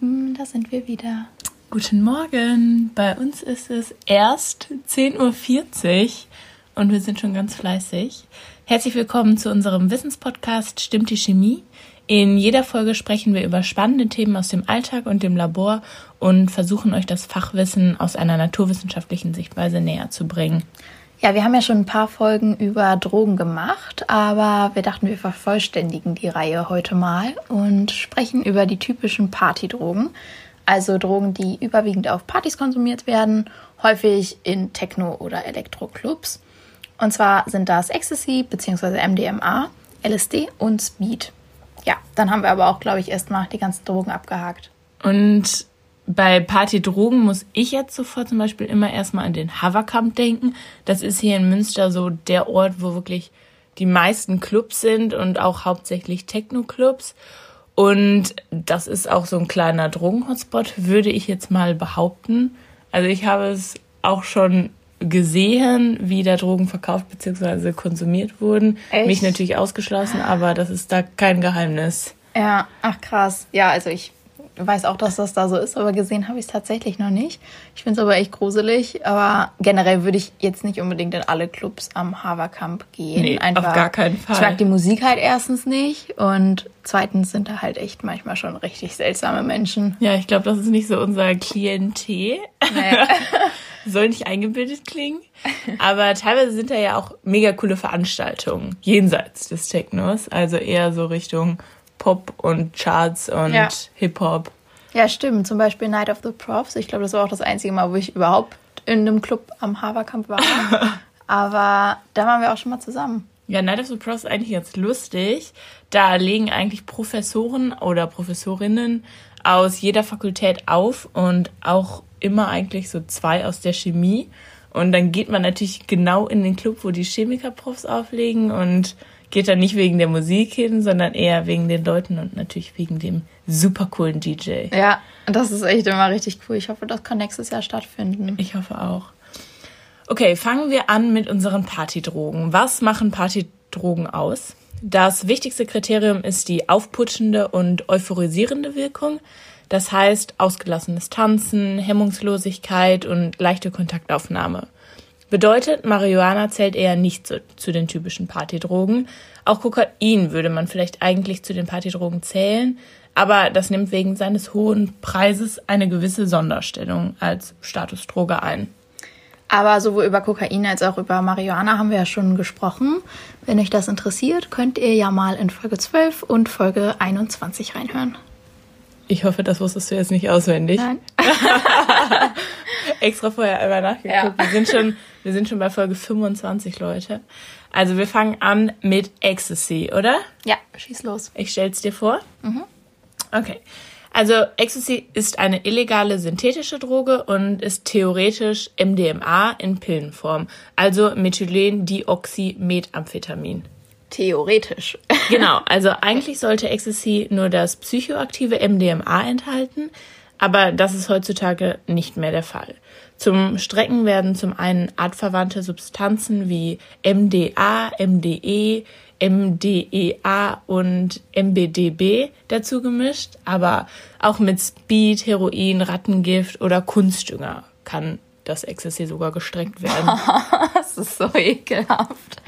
Lieben, da sind wir wieder. Guten Morgen. Bei uns ist es erst 10.40 Uhr und wir sind schon ganz fleißig. Herzlich willkommen zu unserem Wissenspodcast Stimmt die Chemie? In jeder Folge sprechen wir über spannende Themen aus dem Alltag und dem Labor und versuchen euch das Fachwissen aus einer naturwissenschaftlichen Sichtweise näher zu bringen. Ja, wir haben ja schon ein paar Folgen über Drogen gemacht, aber wir dachten, wir vervollständigen die Reihe heute mal und sprechen über die typischen Partydrogen. Also Drogen, die überwiegend auf Partys konsumiert werden, häufig in Techno- oder Elektroclubs. Und zwar sind das Ecstasy bzw. MDMA, LSD und Speed. Ja, dann haben wir aber auch, glaube ich, erstmal die ganzen Drogen abgehakt. Und bei Partydrogen muss ich jetzt sofort zum Beispiel immer erstmal an den Haverkamp denken. Das ist hier in Münster so der Ort, wo wirklich die meisten Clubs sind und auch hauptsächlich Techno-Clubs. Und das ist auch so ein kleiner Drogen-Hotspot, würde ich jetzt mal behaupten. Also ich habe es auch schon gesehen, wie da Drogen verkauft bzw. konsumiert wurden. Echt? Mich natürlich ausgeschlossen, aber das ist da kein Geheimnis. Ja, ach krass. Ja, also ich weiß auch, dass das da so ist, aber gesehen habe ich es tatsächlich noch nicht. Ich finde es aber echt gruselig. Aber generell würde ich jetzt nicht unbedingt in alle Clubs am Haverkamp gehen. Nee, Einfach, auf gar keinen Fall. Ich mag die Musik halt erstens nicht und zweitens sind da halt echt manchmal schon richtig seltsame Menschen. Ja, ich glaube, das ist nicht so unser Klientel. Nee. Soll nicht eingebildet klingen. Aber teilweise sind da ja auch mega coole Veranstaltungen jenseits des Technos. Also eher so Richtung Pop und Charts und ja. Hip-Hop. Ja, stimmt. Zum Beispiel Night of the Profs. Ich glaube, das war auch das einzige Mal, wo ich überhaupt in einem Club am Haverkamp war. Aber da waren wir auch schon mal zusammen. Ja, Night of the Profs ist eigentlich jetzt lustig. Da legen eigentlich Professoren oder Professorinnen aus jeder Fakultät auf und auch immer eigentlich so zwei aus der Chemie. Und dann geht man natürlich genau in den Club, wo die Chemikerprofs auflegen und geht dann nicht wegen der Musik hin, sondern eher wegen den Leuten und natürlich wegen dem super coolen DJ. Ja, das ist echt immer richtig cool. Ich hoffe, das kann nächstes Jahr stattfinden. Ich hoffe auch. Okay, fangen wir an mit unseren Partydrogen. Was machen Partydrogen aus? Das wichtigste Kriterium ist die aufputschende und euphorisierende Wirkung. Das heißt ausgelassenes Tanzen, Hemmungslosigkeit und leichte Kontaktaufnahme. Bedeutet, Marihuana zählt eher nicht zu, zu den typischen Partydrogen. Auch Kokain würde man vielleicht eigentlich zu den Partydrogen zählen, aber das nimmt wegen seines hohen Preises eine gewisse Sonderstellung als Statusdroge ein. Aber sowohl über Kokain als auch über Marihuana haben wir ja schon gesprochen. Wenn euch das interessiert, könnt ihr ja mal in Folge 12 und Folge 21 reinhören. Ich hoffe, das wusstest du jetzt nicht auswendig. Nein. Extra vorher einmal nachgeguckt. Ja. Wir sind schon, wir sind schon bei Folge 25, Leute. Also wir fangen an mit Ecstasy, oder? Ja, schieß los. Ich stell's dir vor. Mhm. Okay. Also Ecstasy ist eine illegale synthetische Droge und ist theoretisch MDMA in Pillenform, also Methylendioxymethamphetamin. Theoretisch. genau, also eigentlich sollte Ecstasy nur das psychoaktive MDMA enthalten, aber das ist heutzutage nicht mehr der Fall. Zum Strecken werden zum einen artverwandte Substanzen wie MDA, MDE, MDEA und MBDB dazu gemischt, aber auch mit Speed, Heroin, Rattengift oder Kunstdünger kann das Ecstasy sogar gestreckt werden. das ist so ekelhaft.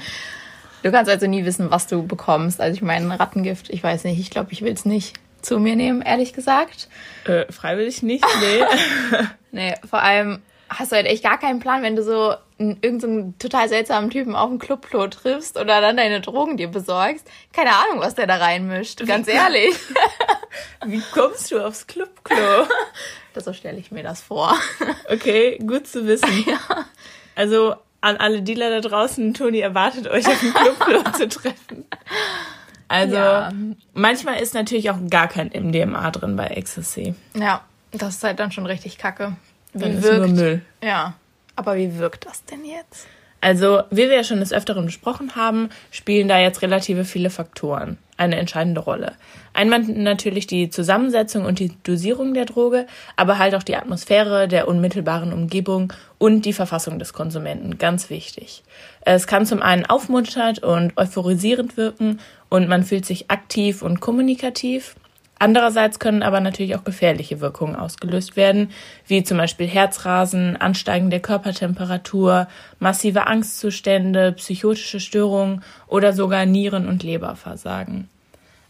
Du kannst also nie wissen, was du bekommst. Also ich meine, Rattengift, ich weiß nicht, ich glaube, ich will es nicht zu mir nehmen, ehrlich gesagt. Äh, freiwillig nicht, nee. nee, vor allem hast du halt echt gar keinen Plan, wenn du so irgendeinen so total seltsamen Typen auf dem Clubklo triffst oder dann deine Drogen dir besorgst. Keine Ahnung, was der da reinmischt, ganz ehrlich. Wie kommst du aufs Clubklo? so stelle ich mir das vor. Okay, gut zu wissen. Ja. Also an alle Dealer da draußen, Toni erwartet euch auf dem Clubklo zu treffen. Also ja. manchmal ist natürlich auch gar kein MDMA drin bei Ecstasy. Ja, das ist halt dann schon richtig kacke. Wie dann wirkt, ist nur Müll. Ja, aber wie wirkt das denn jetzt? Also, wie wir ja schon des Öfteren besprochen haben, spielen da jetzt relative viele Faktoren eine entscheidende Rolle. Einmal natürlich die Zusammensetzung und die Dosierung der Droge, aber halt auch die Atmosphäre der unmittelbaren Umgebung und die Verfassung des Konsumenten, ganz wichtig. Es kann zum einen aufmunternd und euphorisierend wirken und man fühlt sich aktiv und kommunikativ, Andererseits können aber natürlich auch gefährliche Wirkungen ausgelöst werden, wie zum Beispiel Herzrasen, Ansteigen der Körpertemperatur, massive Angstzustände, psychotische Störungen oder sogar Nieren- und Leberversagen.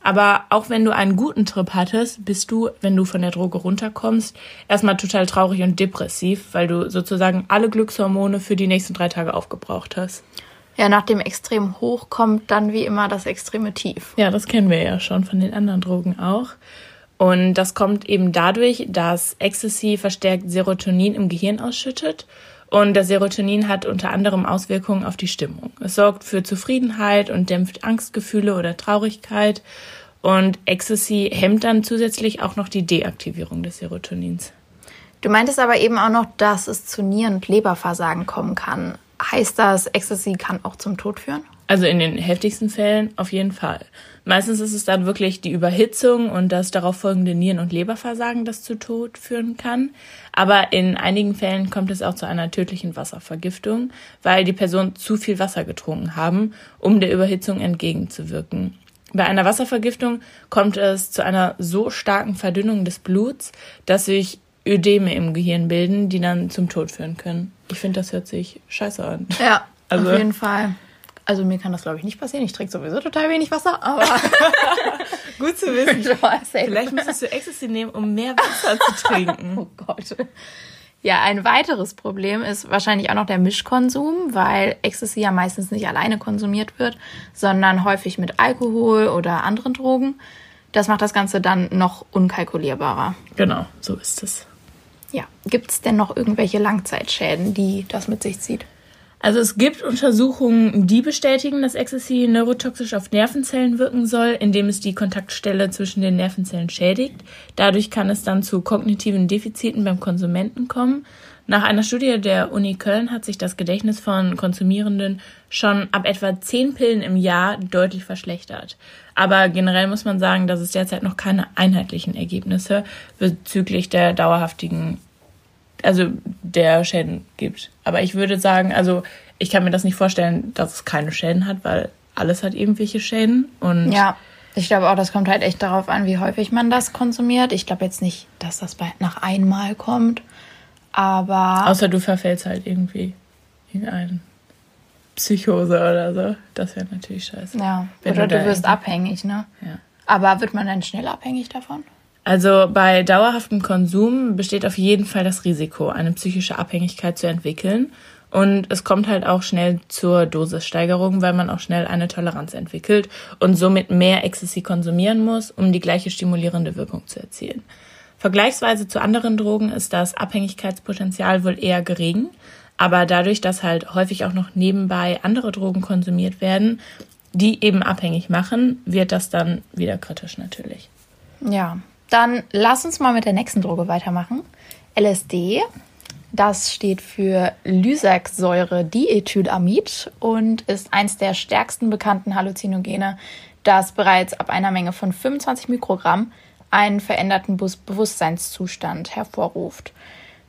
Aber auch wenn du einen guten Trip hattest, bist du, wenn du von der Droge runterkommst, erstmal total traurig und depressiv, weil du sozusagen alle Glückshormone für die nächsten drei Tage aufgebraucht hast. Ja, nach dem extrem hoch kommt dann wie immer das extreme Tief. Ja, das kennen wir ja schon von den anderen Drogen auch. Und das kommt eben dadurch, dass Ecstasy verstärkt Serotonin im Gehirn ausschüttet. Und das Serotonin hat unter anderem Auswirkungen auf die Stimmung. Es sorgt für Zufriedenheit und dämpft Angstgefühle oder Traurigkeit. Und Ecstasy hemmt dann zusätzlich auch noch die Deaktivierung des Serotonins. Du meintest aber eben auch noch, dass es zu Nieren- und Leberversagen kommen kann. Heißt das, Ecstasy kann auch zum Tod führen? Also in den heftigsten Fällen auf jeden Fall. Meistens ist es dann wirklich die Überhitzung und das darauf folgende Nieren- und Leberversagen, das zu Tod führen kann. Aber in einigen Fällen kommt es auch zu einer tödlichen Wasservergiftung, weil die Person zu viel Wasser getrunken haben, um der Überhitzung entgegenzuwirken. Bei einer Wasservergiftung kommt es zu einer so starken Verdünnung des Bluts, dass sich Ödeme im Gehirn bilden, die dann zum Tod führen können. Ich finde, das hört sich scheiße an. Ja, also, auf jeden Fall. Also mir kann das, glaube ich, nicht passieren. Ich trinke sowieso total wenig Wasser, aber gut zu wissen. Vielleicht müsstest du Ecstasy nehmen, um mehr Wasser zu trinken. oh Gott. Ja, ein weiteres Problem ist wahrscheinlich auch noch der Mischkonsum, weil Ecstasy ja meistens nicht alleine konsumiert wird, sondern häufig mit Alkohol oder anderen Drogen. Das macht das Ganze dann noch unkalkulierbarer. Genau, so ist es. Ja, gibt es denn noch irgendwelche Langzeitschäden, die das mit sich zieht? Also es gibt Untersuchungen, die bestätigen, dass Ecstasy neurotoxisch auf Nervenzellen wirken soll, indem es die Kontaktstelle zwischen den Nervenzellen schädigt. Dadurch kann es dann zu kognitiven Defiziten beim Konsumenten kommen. Nach einer Studie der Uni Köln hat sich das Gedächtnis von Konsumierenden schon ab etwa zehn Pillen im Jahr deutlich verschlechtert. Aber generell muss man sagen, dass es derzeit noch keine einheitlichen Ergebnisse bezüglich der dauerhaftigen also der Schäden gibt. Aber ich würde sagen, also ich kann mir das nicht vorstellen, dass es keine Schäden hat, weil alles hat irgendwelche Schäden. Und ja, ich glaube auch, das kommt halt echt darauf an, wie häufig man das konsumiert. Ich glaube jetzt nicht, dass das bei, nach einmal kommt, aber. Außer du verfällst halt irgendwie in eine Psychose oder so. Das wäre natürlich scheiße. Ja, Wenn oder du, du wirst abhängig, ne? Ja. Aber wird man dann schnell abhängig davon? Also bei dauerhaftem Konsum besteht auf jeden Fall das Risiko, eine psychische Abhängigkeit zu entwickeln. Und es kommt halt auch schnell zur Dosissteigerung, weil man auch schnell eine Toleranz entwickelt und somit mehr Ecstasy konsumieren muss, um die gleiche stimulierende Wirkung zu erzielen. Vergleichsweise zu anderen Drogen ist das Abhängigkeitspotenzial wohl eher gering, aber dadurch, dass halt häufig auch noch nebenbei andere Drogen konsumiert werden, die eben abhängig machen, wird das dann wieder kritisch natürlich. Ja, dann lass uns mal mit der nächsten Droge weitermachen. LSD. Das steht für Lysergsäure-Diethylamid und ist eins der stärksten bekannten Halluzinogene, das bereits ab einer Menge von 25 Mikrogramm einen veränderten Bewusstseinszustand hervorruft.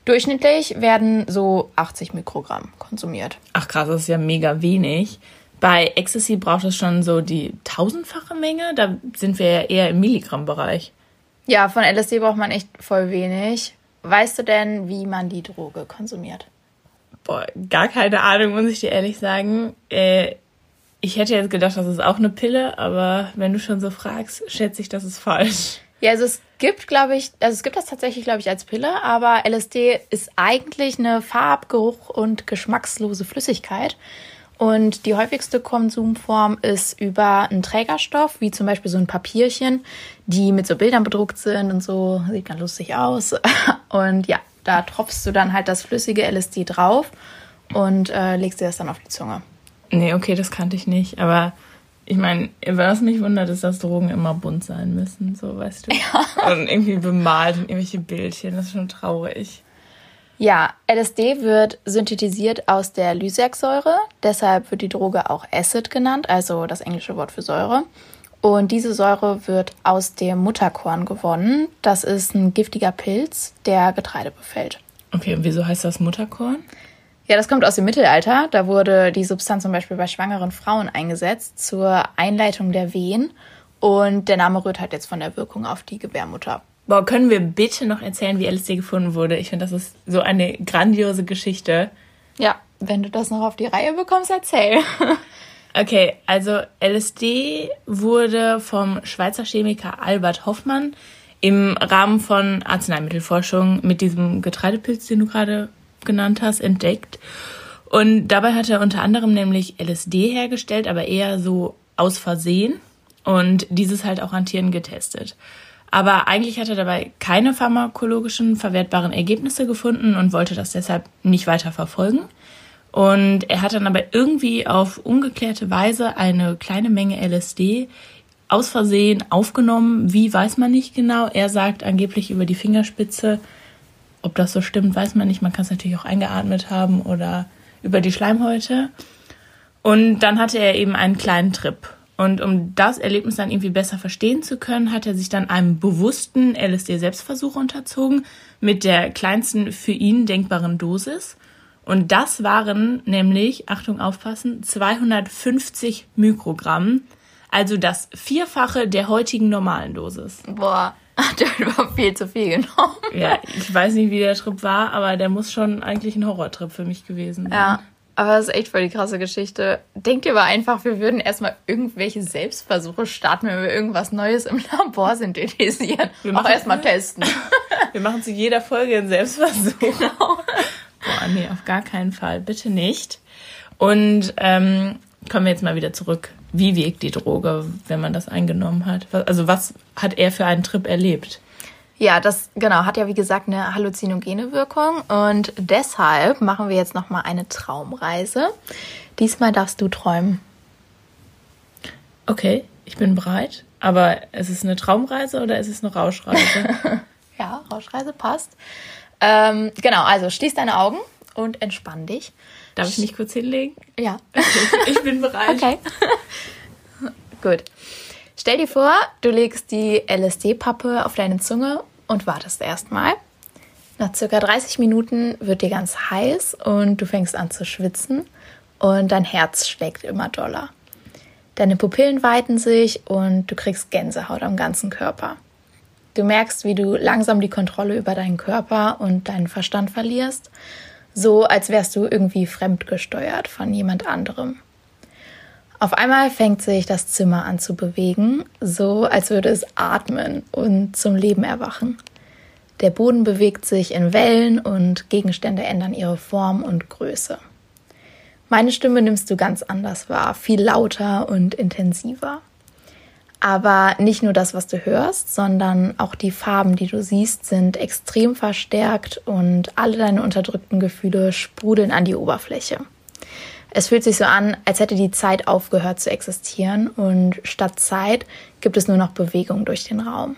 Durchschnittlich werden so 80 Mikrogramm konsumiert. Ach krass, das ist ja mega wenig. Bei Ecstasy braucht es schon so die tausendfache Menge. Da sind wir ja eher im Milligrammbereich. Ja, von LSD braucht man echt voll wenig. Weißt du denn, wie man die Droge konsumiert? Boah, gar keine Ahnung, muss ich dir ehrlich sagen. Äh, ich hätte jetzt gedacht, das ist auch eine Pille, aber wenn du schon so fragst, schätze ich, das ist falsch. Ja, also es gibt, glaube ich, also es gibt das tatsächlich, glaube ich, als Pille, aber LSD ist eigentlich eine farb-, geruch- und geschmackslose Flüssigkeit. Und die häufigste Konsumform ist über einen Trägerstoff, wie zum Beispiel so ein Papierchen, die mit so Bildern bedruckt sind und so. Sieht ganz lustig aus. Und ja, da tropfst du dann halt das flüssige LSD drauf und äh, legst dir das dann auf die Zunge. Nee, okay, das kannte ich nicht. Aber ich meine, was mich wundert, ist, dass Drogen immer bunt sein müssen, so weißt du. Ja. Und irgendwie bemalt und irgendwelche Bildchen. Das ist schon traurig. Ja, LSD wird synthetisiert aus der Lysergsäure, deshalb wird die Droge auch Acid genannt, also das englische Wort für Säure. Und diese Säure wird aus dem Mutterkorn gewonnen. Das ist ein giftiger Pilz, der Getreide befällt. Okay, und wieso heißt das Mutterkorn? Ja, das kommt aus dem Mittelalter. Da wurde die Substanz zum Beispiel bei schwangeren Frauen eingesetzt zur Einleitung der Wehen. Und der Name rührt halt jetzt von der Wirkung auf die Gebärmutter. Boah, können wir bitte noch erzählen, wie LSD gefunden wurde? Ich finde, das ist so eine grandiose Geschichte. Ja, wenn du das noch auf die Reihe bekommst, erzähl. okay, also LSD wurde vom Schweizer Chemiker Albert Hoffmann im Rahmen von Arzneimittelforschung mit diesem Getreidepilz, den du gerade genannt hast, entdeckt. Und dabei hat er unter anderem nämlich LSD hergestellt, aber eher so aus Versehen und dieses halt auch an Tieren getestet. Aber eigentlich hat er dabei keine pharmakologischen verwertbaren Ergebnisse gefunden und wollte das deshalb nicht weiter verfolgen. Und er hat dann aber irgendwie auf ungeklärte Weise eine kleine Menge LSD aus Versehen aufgenommen. Wie weiß man nicht genau. Er sagt angeblich über die Fingerspitze. Ob das so stimmt, weiß man nicht. Man kann es natürlich auch eingeatmet haben oder über die Schleimhäute. Und dann hatte er eben einen kleinen Trip. Und um das Erlebnis dann irgendwie besser verstehen zu können, hat er sich dann einem bewussten LSD-Selbstversuch unterzogen mit der kleinsten für ihn denkbaren Dosis. Und das waren nämlich, Achtung aufpassen, 250 Mikrogramm, also das Vierfache der heutigen normalen Dosis. Boah, hat er überhaupt viel zu viel genommen. Ja, ich weiß nicht, wie der Trip war, aber der muss schon eigentlich ein Horrortrip für mich gewesen sein. Ja, aber das ist echt voll die krasse Geschichte. Denkt ihr aber einfach, wir würden erstmal irgendwelche Selbstversuche starten, wenn wir irgendwas Neues im Labor synthetisieren. Wir auch machen- erstmal testen. Wir machen zu jeder Folge einen Selbstversuch. Genau. Boah, nee, auf gar keinen Fall. Bitte nicht. Und ähm, kommen wir jetzt mal wieder zurück. Wie wirkt die Droge, wenn man das eingenommen hat? Also was hat er für einen Trip erlebt? Ja, das genau hat ja wie gesagt eine halluzinogene Wirkung und deshalb machen wir jetzt noch mal eine Traumreise. Diesmal darfst du träumen. Okay, ich bin bereit. Aber ist es eine Traumreise oder ist es eine Rauschreise? Ja, Rauschreise passt. Ähm, genau, also schließ deine Augen und entspann dich. Darf ich mich kurz hinlegen? Ja. Ich bin bereit. Okay. Gut. Stell dir vor, du legst die LSD-Pappe auf deine Zunge und wartest erstmal. Nach circa 30 Minuten wird dir ganz heiß und du fängst an zu schwitzen und dein Herz schlägt immer doller. Deine Pupillen weiten sich und du kriegst Gänsehaut am ganzen Körper. Du merkst, wie du langsam die Kontrolle über deinen Körper und deinen Verstand verlierst, so als wärst du irgendwie fremdgesteuert von jemand anderem. Auf einmal fängt sich das Zimmer an zu bewegen, so als würde es atmen und zum Leben erwachen. Der Boden bewegt sich in Wellen und Gegenstände ändern ihre Form und Größe. Meine Stimme nimmst du ganz anders wahr, viel lauter und intensiver. Aber nicht nur das, was du hörst, sondern auch die Farben, die du siehst, sind extrem verstärkt und alle deine unterdrückten Gefühle sprudeln an die Oberfläche. Es fühlt sich so an, als hätte die Zeit aufgehört zu existieren und statt Zeit gibt es nur noch Bewegung durch den Raum.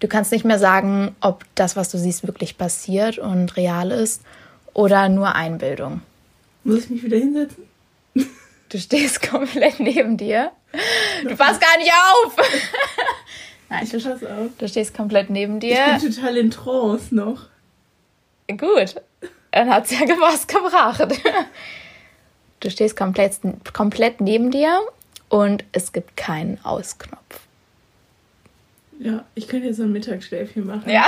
Du kannst nicht mehr sagen, ob das, was du siehst, wirklich passiert und real ist oder nur Einbildung. Muss ich mich wieder hinsetzen? Du stehst komplett neben dir. Du passt gar nicht auf! Nein, Ich pass auf. du stehst komplett neben Ich dir. bin total in Trance noch. Gut, dann hat's ja was gebracht. Du stehst komplett, komplett neben dir und es gibt keinen Ausknopf. Ja, ich könnte jetzt so ein Mittagsschläfchen machen. Ja?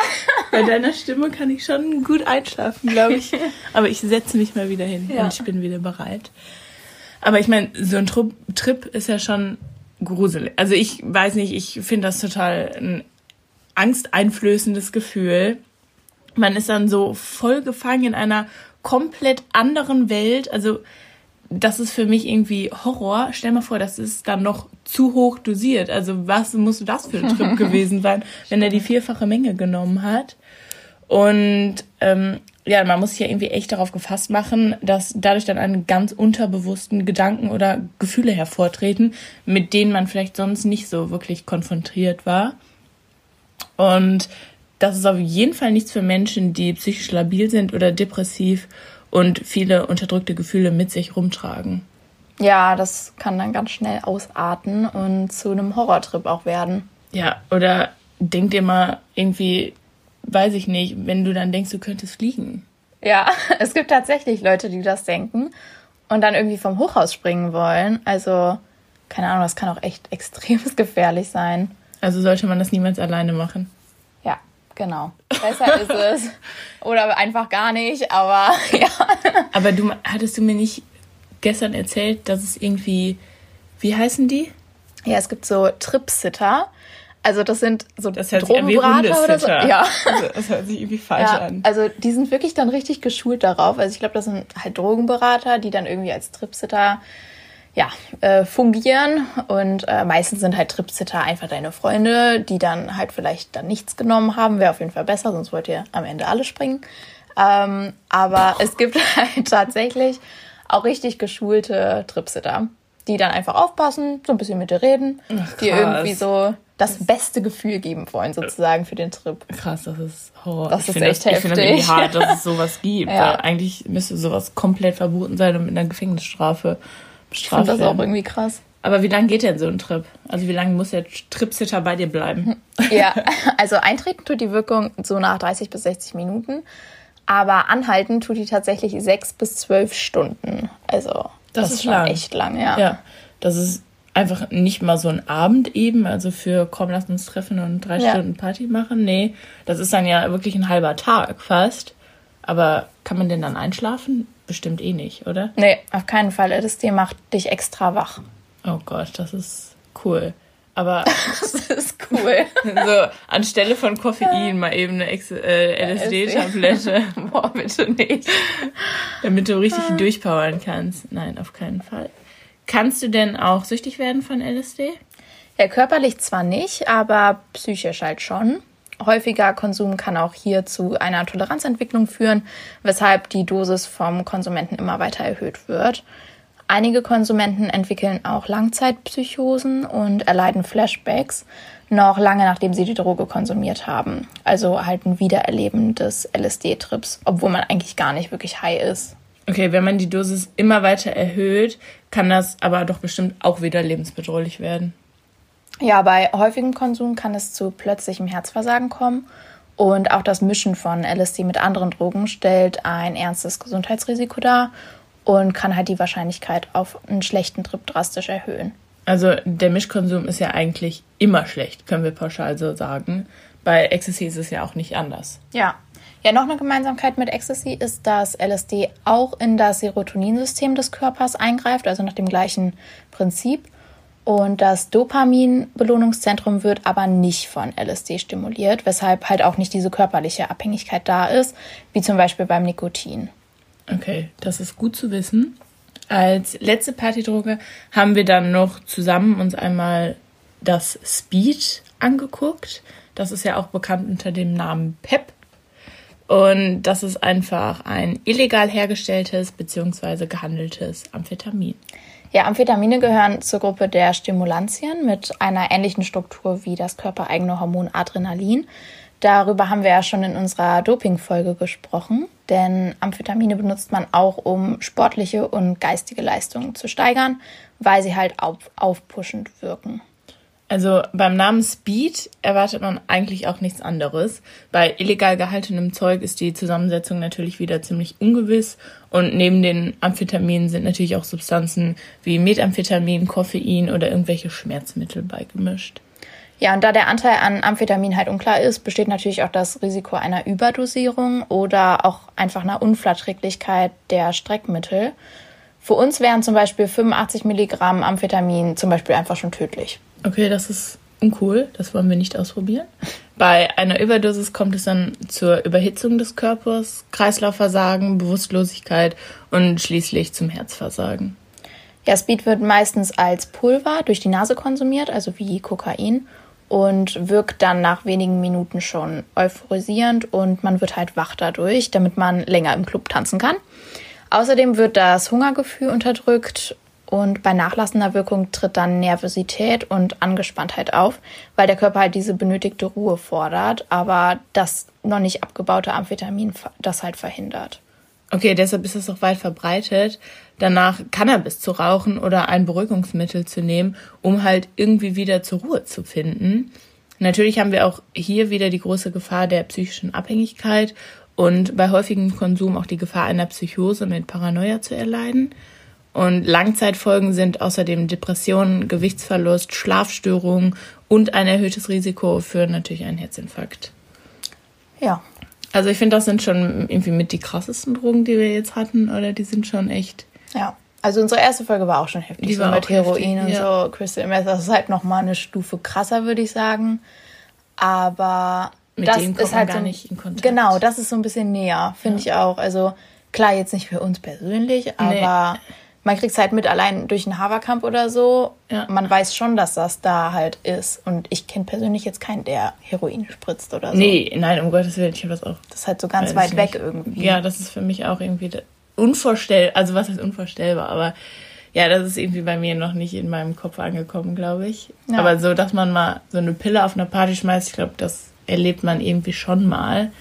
Bei deiner Stimme kann ich schon gut einschlafen, glaube ich. Aber ich setze mich mal wieder hin Ja. und ich bin wieder bereit. Aber ich meine, so ein Trip, Trip ist ja schon gruselig. Also ich weiß nicht, ich finde das total ein angsteinflößendes Gefühl. Man ist dann so voll gefangen in einer komplett anderen Welt. Also das ist für mich irgendwie Horror. Stell mal vor, das ist dann noch zu hoch dosiert. Also was muss das für ein Trip gewesen sein, wenn er die vierfache Menge genommen hat? Und ähm, ja, man muss sich ja irgendwie echt darauf gefasst machen, dass dadurch dann einen ganz unterbewussten Gedanken oder Gefühle hervortreten, mit denen man vielleicht sonst nicht so wirklich konfrontiert war. Und das ist auf jeden Fall nichts für Menschen, die psychisch labil sind oder depressiv und viele unterdrückte Gefühle mit sich rumtragen. Ja, das kann dann ganz schnell ausarten und zu einem Horrortrip auch werden. Ja, oder denk dir mal irgendwie, weiß ich nicht, wenn du dann denkst, du könntest fliegen. Ja, es gibt tatsächlich Leute, die das denken und dann irgendwie vom Hochhaus springen wollen. Also keine Ahnung, das kann auch echt extrem gefährlich sein. Also sollte man das niemals alleine machen. Ja, genau. Besser ist es. Oder einfach gar nicht, aber ja. Aber du hattest du mir nicht gestern erzählt, dass es irgendwie, wie heißen die? Ja, es gibt so Tripsitter. Also das sind so das Drogenberater oder so. Ja. Also, das hört sich irgendwie falsch ja, an. Also die sind wirklich dann richtig geschult darauf. Also ich glaube, das sind halt Drogenberater, die dann irgendwie als Tripsitter ja, äh, fungieren. Und äh, meistens sind halt Tripsitter einfach deine Freunde, die dann halt vielleicht dann nichts genommen haben. Wäre auf jeden Fall besser, sonst wollt ihr am Ende alle springen. Ähm, aber es gibt halt tatsächlich auch richtig geschulte Tripsitter, die dann einfach aufpassen, so ein bisschen mit dir reden, Ach, die irgendwie so das beste Gefühl geben wollen, sozusagen für den Trip. Krass, das ist Horror. Das ich ist echt das, heftig. Ich finde das hart, dass es sowas gibt. Ja. Eigentlich müsste sowas komplett verboten sein und mit einer Gefängnisstrafe werden. Ich das auch irgendwie krass. Aber wie lange geht denn so ein Trip? Also wie lange muss der Tripsitter bei dir bleiben? Ja, also eintreten tut die Wirkung so nach 30 bis 60 Minuten. Aber anhalten tut die tatsächlich sechs bis zwölf Stunden. Also das, das ist lang. echt lang, ja. Ja, das ist einfach nicht mal so ein Abend eben, also für komm, lass uns treffen und drei ja. Stunden Party machen. Nee, das ist dann ja wirklich ein halber Tag fast. Aber kann man denn dann einschlafen? Bestimmt eh nicht, oder? Nee, auf keinen Fall. LSD macht dich extra wach. Oh Gott, das ist cool. Aber das ist cool. so anstelle von Koffein mal eben eine äh, LSD-Tablette. Boah, bitte nicht. Damit du richtig ah. durchpowern kannst. Nein, auf keinen Fall. Kannst du denn auch süchtig werden von LSD? Ja, körperlich zwar nicht, aber psychisch halt schon. Häufiger Konsum kann auch hier zu einer Toleranzentwicklung führen, weshalb die Dosis vom Konsumenten immer weiter erhöht wird. Einige Konsumenten entwickeln auch Langzeitpsychosen und erleiden Flashbacks, noch lange nachdem sie die Droge konsumiert haben. Also halt ein Wiedererleben des LSD-Trips, obwohl man eigentlich gar nicht wirklich high ist. Okay, wenn man die Dosis immer weiter erhöht, kann das aber doch bestimmt auch wieder lebensbedrohlich werden. Ja, bei häufigem Konsum kann es zu plötzlichem Herzversagen kommen und auch das Mischen von LSD mit anderen Drogen stellt ein ernstes Gesundheitsrisiko dar und kann halt die Wahrscheinlichkeit auf einen schlechten Trip drastisch erhöhen. Also der Mischkonsum ist ja eigentlich immer schlecht, können wir pauschal so sagen. Bei Ecstasy ist es ja auch nicht anders. Ja. Ja, noch eine Gemeinsamkeit mit Ecstasy ist, dass LSD auch in das Serotoninsystem des Körpers eingreift, also nach dem gleichen Prinzip. Und das Dopamin-Belohnungszentrum wird aber nicht von LSD stimuliert, weshalb halt auch nicht diese körperliche Abhängigkeit da ist, wie zum Beispiel beim Nikotin. Okay, das ist gut zu wissen. Als letzte Partydroge haben wir dann noch zusammen uns einmal das Speed angeguckt. Das ist ja auch bekannt unter dem Namen PEP. Und das ist einfach ein illegal hergestelltes bzw. gehandeltes Amphetamin. Ja, Amphetamine gehören zur Gruppe der Stimulantien mit einer ähnlichen Struktur wie das körpereigene Hormon Adrenalin. Darüber haben wir ja schon in unserer Doping-Folge gesprochen, denn Amphetamine benutzt man auch, um sportliche und geistige Leistungen zu steigern, weil sie halt auf, aufpushend wirken. Also beim Namen Speed erwartet man eigentlich auch nichts anderes. Bei illegal gehaltenem Zeug ist die Zusammensetzung natürlich wieder ziemlich ungewiss und neben den Amphetaminen sind natürlich auch Substanzen wie Methamphetamin, Koffein oder irgendwelche Schmerzmittel beigemischt. Ja, und da der Anteil an Amphetamin halt unklar ist, besteht natürlich auch das Risiko einer Überdosierung oder auch einfach einer Unverträglichkeit der Streckmittel. Für uns wären zum Beispiel 85 Milligramm Amphetamin zum Beispiel einfach schon tödlich. Okay, das ist uncool. Das wollen wir nicht ausprobieren. Bei einer Überdosis kommt es dann zur Überhitzung des Körpers, Kreislaufversagen, Bewusstlosigkeit und schließlich zum Herzversagen. Ja, Speed wird meistens als Pulver durch die Nase konsumiert, also wie Kokain, und wirkt dann nach wenigen Minuten schon euphorisierend und man wird halt wach dadurch, damit man länger im Club tanzen kann. Außerdem wird das Hungergefühl unterdrückt und bei nachlassender Wirkung tritt dann Nervosität und Angespanntheit auf, weil der Körper halt diese benötigte Ruhe fordert, aber das noch nicht abgebaute Amphetamin das halt verhindert. Okay, deshalb ist es auch weit verbreitet, danach Cannabis zu rauchen oder ein Beruhigungsmittel zu nehmen, um halt irgendwie wieder zur Ruhe zu finden. Natürlich haben wir auch hier wieder die große Gefahr der psychischen Abhängigkeit und bei häufigem Konsum auch die Gefahr einer Psychose mit Paranoia zu erleiden. Und Langzeitfolgen sind außerdem Depressionen, Gewichtsverlust, Schlafstörungen und ein erhöhtes Risiko für natürlich einen Herzinfarkt. Ja. Also ich finde, das sind schon irgendwie mit die krassesten Drogen, die wir jetzt hatten, oder die sind schon echt. Ja. Also unsere erste Folge war auch schon heftig. Die so war mit Heroin heftig, und ja. so, Crystal Meth. Das ist halt nochmal eine Stufe krasser, würde ich sagen. Aber Mit das denen kommt ist halt gar so, nicht in Kontakt. Genau, das ist so ein bisschen näher, finde ich auch. Also klar, jetzt nicht für uns persönlich, aber man kriegt es halt mit allein durch einen Haverkamp oder so. Ja. Man weiß schon, dass das da halt ist. Und ich kenne persönlich jetzt keinen, der Heroin spritzt oder so. Nee, nein, um Gottes Willen, ich habe das auch. Das ist halt so ganz weit weg irgendwie. Ja, das ist für mich auch irgendwie unvorstellbar. Also was ist unvorstellbar? Aber ja, das ist irgendwie bei mir noch nicht in meinem Kopf angekommen, glaube ich. Ja. Aber so, dass man mal so eine Pille auf einer Party schmeißt, ich glaube, das erlebt man irgendwie schon mal.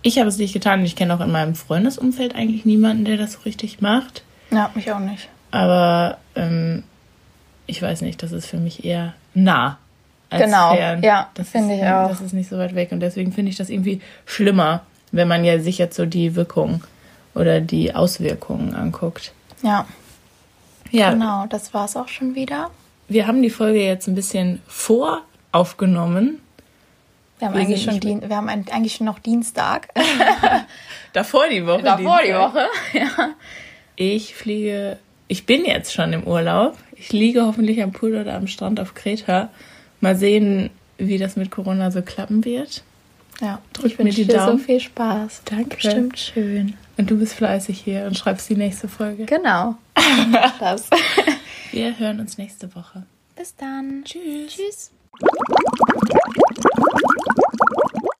Ich habe es nicht getan und ich kenne auch in meinem Freundesumfeld eigentlich niemanden, der das so richtig macht. Ja, mich auch nicht. Aber ähm, ich weiß nicht, das ist für mich eher nah. Als Genau, fern. ja, Das finde ich auch. Das ist nicht so weit weg und deswegen finde ich das irgendwie schlimmer, wenn man ja sich jetzt so die Wirkung oder die Auswirkungen anguckt. Ja, Ja, genau, das war's auch schon wieder. wir haben die Folge jetzt ein bisschen voraufgenommen. Wir haben, Wir eigentlich schon, Dien wir haben eigentlich schon noch Dienstag. Davor die Woche. Davor die Dienstag. Woche. Ja. Ich fliege, ich bin jetzt schon im Urlaub. Ich liege hoffentlich am Pool oder am Strand auf Kreta. Mal sehen, wie das mit Corona so klappen wird. ja. Drück ich mir wünsche die dir so Daumen. viel Spaß. Danke. Bestimmt schön. Und du bist fleißig hier und schreibst die nächste Folge. Genau. das. Wir hören uns nächste Woche. Bis dann. Tschüss. Tschüss.